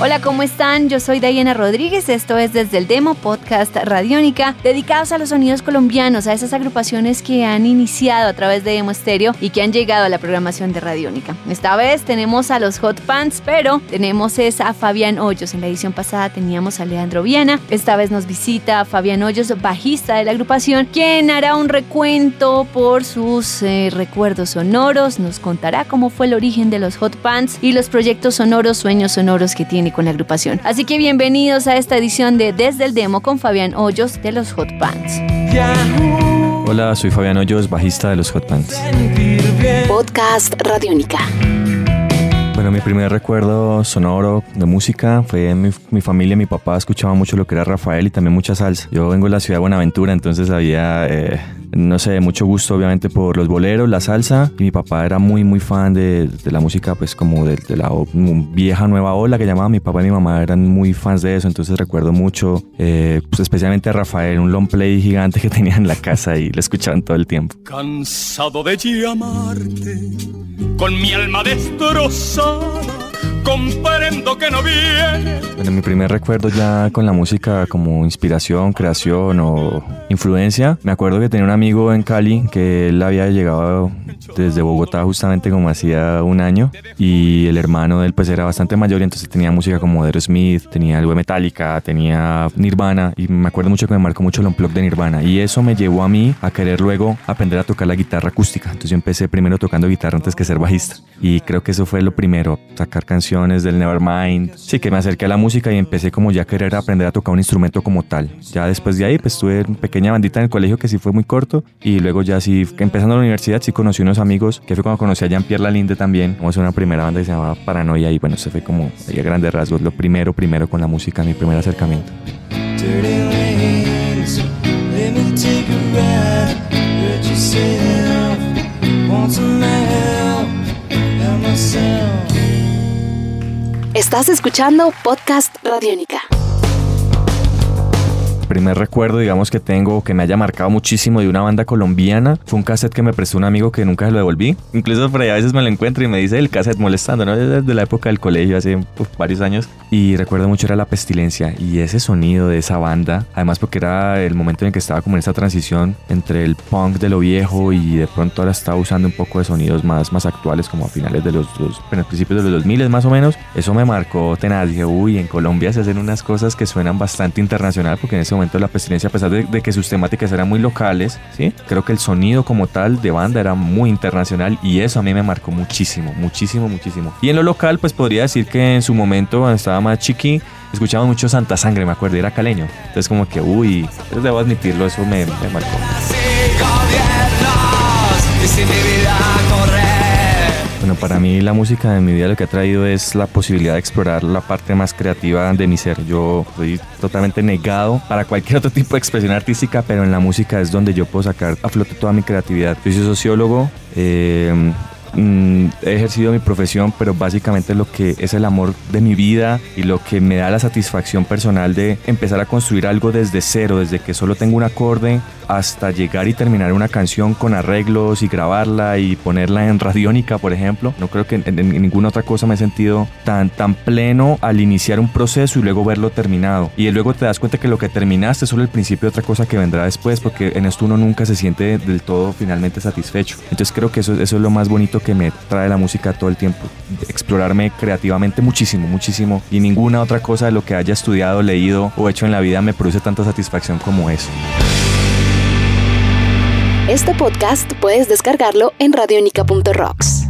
Hola, ¿cómo están? Yo soy Diana Rodríguez, esto es Desde el Demo, podcast Radiónica, dedicados a los sonidos colombianos, a esas agrupaciones que han iniciado a través de Demo Stereo y que han llegado a la programación de Radiónica. Esta vez tenemos a los Hot Pants, pero tenemos a Fabián Hoyos. En la edición pasada teníamos a Leandro Viana, esta vez nos visita Fabián Hoyos, bajista de la agrupación, quien hará un recuento por sus eh, recuerdos sonoros, nos contará cómo fue el origen de los Hot Pants y los proyectos sonoros, sueños sonoros que tiene con la agrupación. Así que bienvenidos a esta edición de Desde el Demo con Fabián Hoyos de los Hot Pants. Hola, soy Fabián Hoyos, bajista de los Hot Pants. Podcast Radiónica. Bueno, mi primer recuerdo sonoro de música fue en mi, familia. Mi papá escuchaba mucho lo que era Rafael y también mucha salsa. Yo vengo de la ciudad de Buenaventura, entonces había eh, no sé, mucho gusto obviamente por los boleros, la salsa. Y mi papá era muy, muy fan de, la música, pues como de, la vieja nueva ola que llamaba. Mi papá y mi mamá eran muy fans de eso, entonces recuerdo mucho, eh, pues especialmente a Rafael, un long play gigante que tenía en la casa y lo escuchaban todo el tiempo. Cansado de llamarte, con mi alma destrozada comprendo que no viene. Bueno, mi primer recuerdo ya con la música como inspiración, creación o influencia, me acuerdo que tenía un amigo en Cali que él había llegado desde Bogotá justamente como hacía un año y el hermano de él pues era bastante mayor y entonces tenía música como Smith, tenía algo de Metallica, tenía Nirvana y me acuerdo mucho que me marcó mucho el unplug de Nirvana y eso me llevó a mí a querer luego aprender a tocar la guitarra acústica. Entonces yo empecé primero tocando guitarra antes que ser bajista y creo que eso fue lo primero, sacar canciones del Nevermind. Sí, que me acerqué a la música y empecé como ya a querer aprender a tocar un instrumento como tal. Ya después de ahí, pues tuve una pequeña bandita en el colegio que sí fue muy corto y luego ya sí, empezando la universidad, sí conocí unos amigos, que fue cuando conocí a Jean-Pierre Lalinde también. Como una primera banda que se llamaba Paranoia y bueno, se fue como ahí a grandes rasgos lo primero, primero con la música, mi primer acercamiento. Estás escuchando Podcast Radiónica primer recuerdo, digamos, que tengo que me haya marcado muchísimo de una banda colombiana fue un cassette que me prestó un amigo que nunca se lo devolví. Incluso por ahí a veces me lo encuentro y me dice el cassette molestando, ¿no? Desde la época del colegio, hace varios años. Y recuerdo mucho era La Pestilencia y ese sonido de esa banda, además porque era el momento en que estaba como en esa transición entre el punk de lo viejo y de pronto ahora estaba usando un poco de sonidos más, más actuales, como a finales de los, los principios de los 2000 más o menos. Eso me marcó tenaz. Dije, uy, en Colombia se hacen unas cosas que suenan bastante internacional porque en ese momento la pestilencia, a pesar de, que sus temáticas eran muy locales, ¿sí? creo que el sonido como tal de banda era muy internacional y eso a mí me marcó muchísimo, muchísimo, muchísimo. Y en lo local, pues podría decir que en su momento, cuando estaba más chiqui, escuchaba mucho Santa Sangre, me acuerdo, era caleño. Entonces como que, uy, entonces debo admitirlo, eso me, me marcó. Bueno, para mí la música de mi vida lo que ha traído es la posibilidad de explorar la parte más creativa de mi ser. Yo soy totalmente negado para cualquier otro tipo de expresión artística, pero en la música es donde yo puedo sacar a flote toda mi creatividad. Yo soy sociólogo, eh, mm, he ejercido mi profesión, pero básicamente lo que es el amor de mi vida y lo que me da la satisfacción personal de empezar a construir algo desde cero, desde que solo tengo un acorde hasta llegar y terminar una canción con arreglos y grabarla y ponerla en radiónica, por ejemplo. No creo que en, ninguna otra cosa me he sentido tan, tan pleno al iniciar un proceso y luego verlo terminado. Y luego te das cuenta que lo que terminaste es solo el principio de otra cosa que vendrá después, porque en esto uno nunca se siente del todo finalmente satisfecho. Entonces creo que eso, eso es lo más bonito que me trae la música todo el tiempo. Explorarme creativamente muchísimo, muchísimo. Y ninguna otra cosa de lo que haya estudiado, leído o hecho en la vida me produce tanta satisfacción como eso. Este podcast puedes descargarlo en radionica.rocks.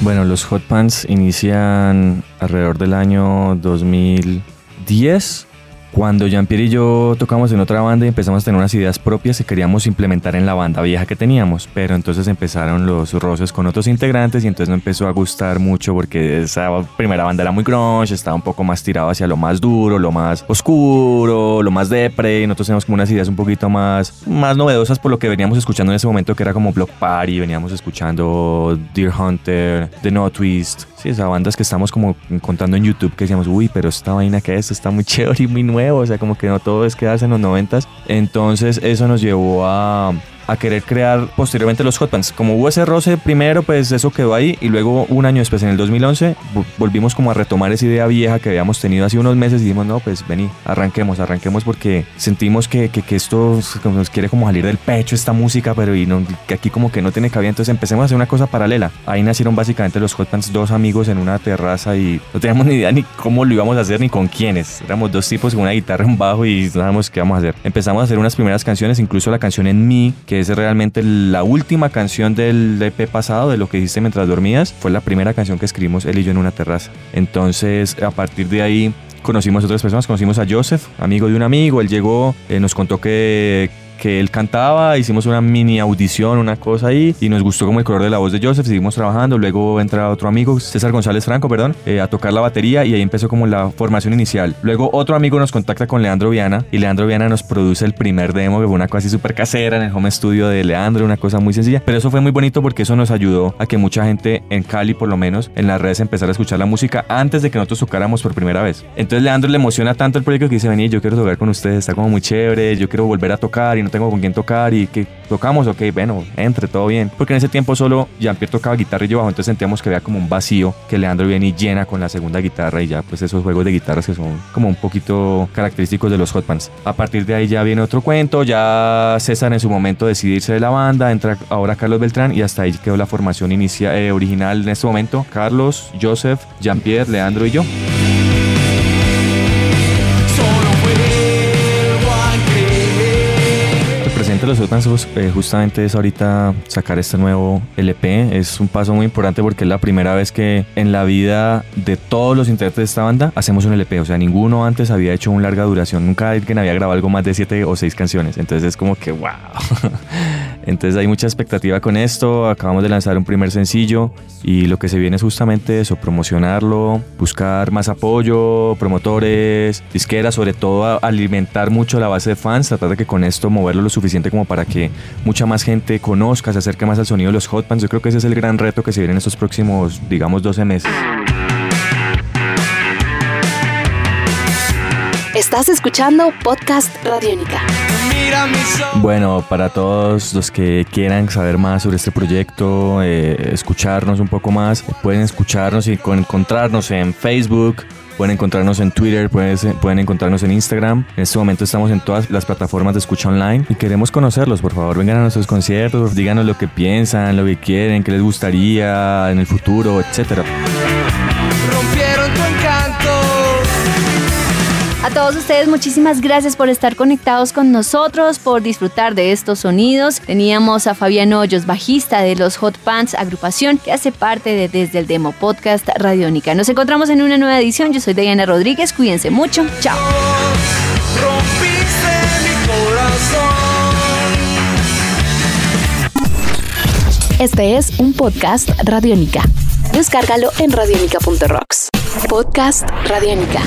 Bueno, los Hot Pants inician alrededor del año 2010 Cuando Jean-Pierre y yo tocamos en otra banda y empezamos a tener unas ideas propias que queríamos implementar en la banda vieja que teníamos, pero entonces empezaron los roces con otros integrantes y entonces no empezó a gustar mucho porque esa primera banda era muy grunge, estaba un poco más tirado hacia lo más duro, lo más oscuro, lo más depre, y nosotros teníamos como unas ideas un poquito más, más novedosas por lo que veníamos escuchando en ese momento que era como Block Party, veníamos escuchando Deer Hunter, The No Twist, sí, esas bandas que estamos como contando en YouTube que decíamos, uy, pero esta vaina que es, está muy chévere y muy o sea, como que no todo es quedarse en los noventas, entonces eso nos llevó a a querer crear posteriormente los hot pants. Como hubo ese roce primero, pues eso quedó ahí y luego un año después, en el 2011, volvimos como a retomar esa idea vieja que habíamos tenido hace unos meses y dijimos, no, pues vení, arranquemos, arranquemos porque sentimos que, que, que esto nos quiere como salir del pecho esta música, pero y no, que aquí como que no tiene cabida, entonces empecemos a hacer una cosa paralela. Ahí nacieron básicamente los hot pants, dos amigos en una terraza y no teníamos ni idea ni cómo lo íbamos a hacer ni con quiénes. Éramos dos tipos con una guitarra, un bajo y no sabíamos qué vamos a hacer. Empezamos a hacer unas primeras canciones, incluso la canción En mí, que es realmente la última canción del EP pasado, de lo que hiciste mientras dormías, fue la primera canción que escribimos él y yo en una terraza. Entonces, a partir de ahí conocimos a otras personas, conocimos a Joseph, amigo de un amigo, él llegó, eh, nos contó que que él cantaba, hicimos una mini audición, una cosa ahí, y nos gustó como el color de la voz de Joseph, seguimos trabajando, luego entra otro amigo, César González Franco, perdón, eh, a tocar la batería y ahí empezó como la formación inicial. Luego otro amigo nos contacta con Leandro Viana y Leandro Viana nos produce el primer demo, que fue una cosa así súper casera en el home studio de Leandro, una cosa muy sencilla, pero eso fue muy bonito porque eso nos ayudó a que mucha gente en Cali, por lo menos, en las redes empezara a escuchar la música antes de que nosotros tocáramos por primera vez. Entonces Leandro le emociona tanto el proyecto que dice, vení, yo quiero tocar con ustedes, está como muy chévere, yo quiero volver a tocar y no tengo con quién tocar y que tocamos, ok, bueno, entre, todo bien. Porque en ese tiempo solo Jean-Pierre tocaba guitarra y yo bajo, entonces sentíamos que había como un vacío que Leandro viene y llena con la segunda guitarra y ya pues esos juegos de guitarras que son como un poquito característicos de los Hot Pants. A partir de ahí ya viene otro cuento, ya César en su momento decidirse de la banda, entra ahora Carlos Beltrán y hasta ahí quedó la formación inicial, eh, original en este momento, Carlos, Joseph, Jean-Pierre, Leandro y yo. Los Hotmans eh, justamente es ahorita sacar este nuevo LP. Es un paso muy importante porque es la primera vez que en la vida de todos los intérpretes de esta banda hacemos un LP. O sea, ninguno antes había hecho un larga duración. Nunca alguien había grabado algo más de siete o seis canciones. Entonces es como que wow. Entonces hay mucha expectativa con esto. Acabamos de lanzar un primer sencillo y lo que se viene es justamente eso, promocionarlo, buscar más apoyo, promotores, disqueras, sobre todo alimentar mucho la base de fans, tratar de que con esto moverlo lo suficiente como para que mucha más gente conozca, se acerque más al sonido de los hot pants. Yo creo que ese es el gran reto que se viene en estos próximos, digamos, 12 meses. Estás escuchando Podcast Radiónica. Bueno, para todos los que quieran saber más sobre este proyecto, eh, escucharnos un poco más, pueden escucharnos y encontrarnos en Facebook, pueden encontrarnos en Twitter, pueden, pueden encontrarnos en Instagram. En este momento estamos en todas las plataformas de escucha online y queremos conocerlos. Por favor, vengan a nuestros conciertos, díganos lo que piensan, lo que quieren, qué les gustaría en el futuro, etcétera. A todos ustedes, muchísimas gracias por estar conectados con nosotros, por disfrutar de estos sonidos. Teníamos a Fabián Hoyos, bajista de los Hot Pants, agrupación que hace parte de Desde el Demo Podcast Radiónica. Nos encontramos en una nueva edición. Yo soy Diana Rodríguez. Cuídense mucho. Chao. Este es un podcast Radiónica. Descárgalo en radiónica.rocks. Podcast Radiónica.